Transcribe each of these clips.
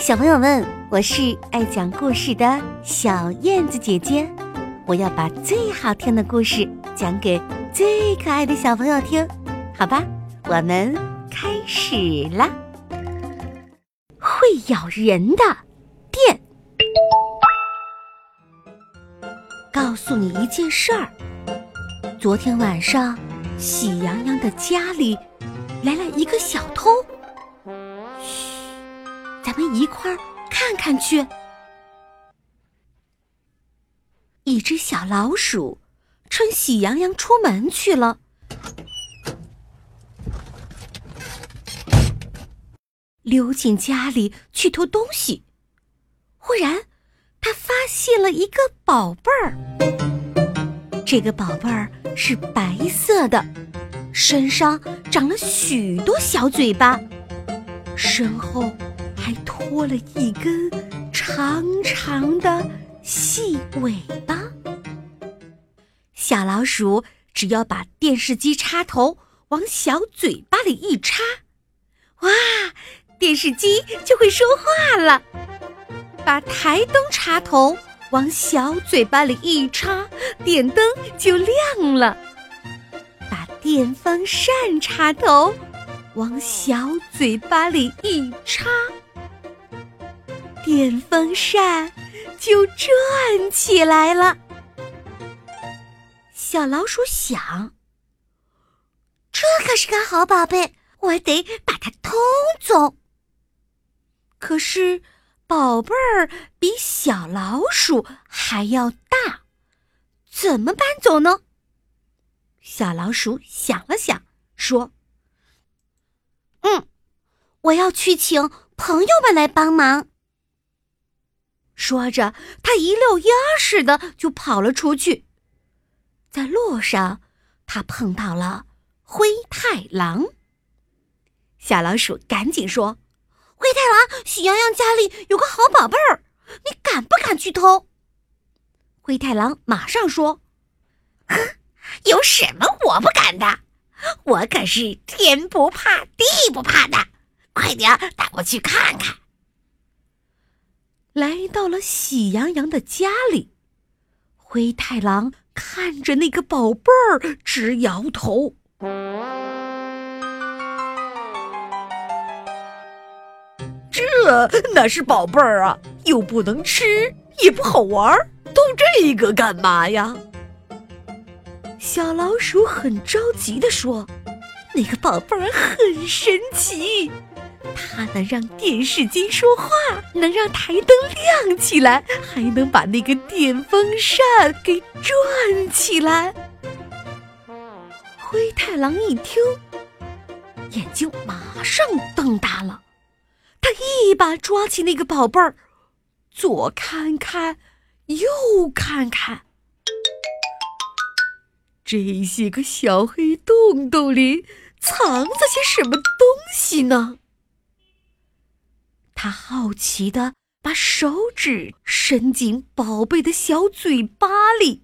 小朋友们，我是爱讲故事的小燕子姐姐，我要把最好听的故事讲给最可爱的小朋友听，好吧？我们开始啦！会咬人的电，告诉你一件事儿：昨天晚上，喜羊羊的家里来了一个小偷。咱们一块儿看看去。一只小老鼠趁喜羊羊出门去了，溜进家里去偷东西。忽然，他发现了一个宝贝儿。这个宝贝儿是白色的，身上长了许多小嘴巴，身后。还拖了一根长长的细尾巴。小老鼠只要把电视机插头往小嘴巴里一插，哇，电视机就会说话了。把台灯插头往小嘴巴里一插，电灯就亮了。把电风扇插头往小嘴巴里一插。电风扇就转起来了。小老鼠想：“这可是个好宝贝，我得把它偷走。”可是，宝贝儿比小老鼠还要大，怎么搬走呢？小老鼠想了想，说：“嗯，我要去请朋友们来帮忙。”说着，他一溜烟似的就跑了出去。在路上，他碰到了灰太狼。小老鼠赶紧说：“灰太狼，喜羊羊家里有个好宝贝儿，你敢不敢去偷？”灰太狼马上说：“哼，有什么我不敢的？我可是天不怕地不怕的，快点带我去看看。”来到了喜羊羊的家里，灰太狼看着那个宝贝儿直摇头。这哪是宝贝儿啊？又不能吃，也不好玩，儿，动这个干嘛呀？小老鼠很着急地说：“那个宝贝儿很神奇。”它能让电视机说话，能让台灯亮起来，还能把那个电风扇给转起来。灰太狼一听，眼睛马上瞪大了，他一把抓起那个宝贝儿，左看看，右看看，这些个小黑洞洞里藏着些什么东西呢？他好奇的把手指伸进宝贝的小嘴巴里，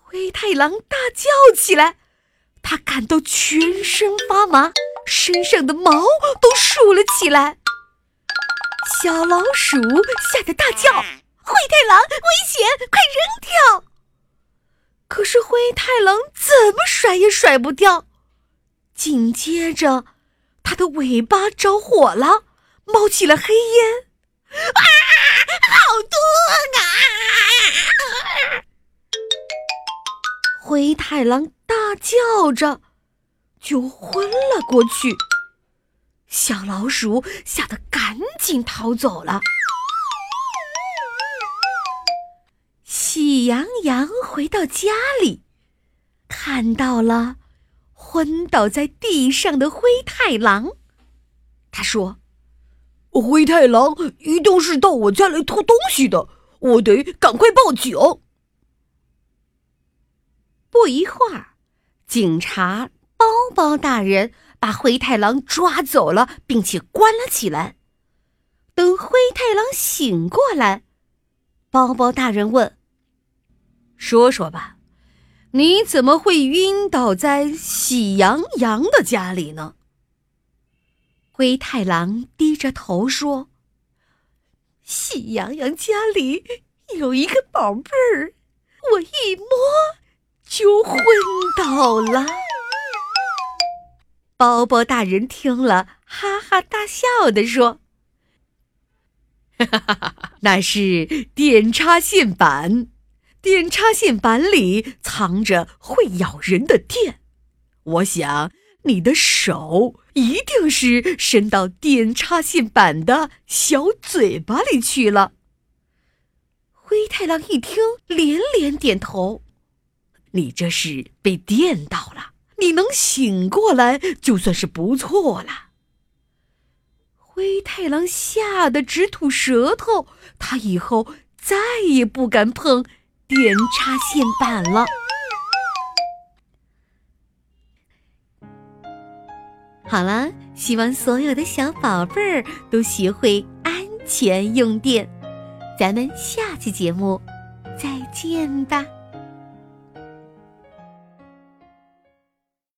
灰太狼大叫起来，他感到全身发麻，身上的毛都竖了起来。小老鼠吓得大叫：“灰太狼，危险！快扔掉！”可是灰太狼怎么甩也甩不掉，紧接着，它的尾巴着火了，冒起了黑烟，啊，好痛啊！灰太狼大叫着，就昏了过去。小老鼠吓得赶紧逃走了。喜羊羊回到家里，看到了昏倒在地上的灰太狼。他说：“灰太狼一定是到我家来偷东西的，我得赶快报警。”不一会儿，警察包包大人把灰太狼抓走了，并且关了起来。等灰太狼醒过来，包包大人问。说说吧，你怎么会晕倒在喜羊羊的家里呢？灰太狼低着头说：“喜羊羊家里有一个宝贝儿，我一摸就昏倒了。”包包大人听了，哈哈大笑的说：“ 哈哈哈哈，那是电插线板，电插线板里藏着会咬人的电。我想你的手一定是伸到电插线板的小嘴巴里去了。”灰太狼一听，连连点头：“你这是被电到了。”你能醒过来就算是不错了。灰太狼吓得直吐舌头，他以后再也不敢碰电插线板了。好了，希望所有的小宝贝儿都学会安全用电。咱们下期节目再见吧。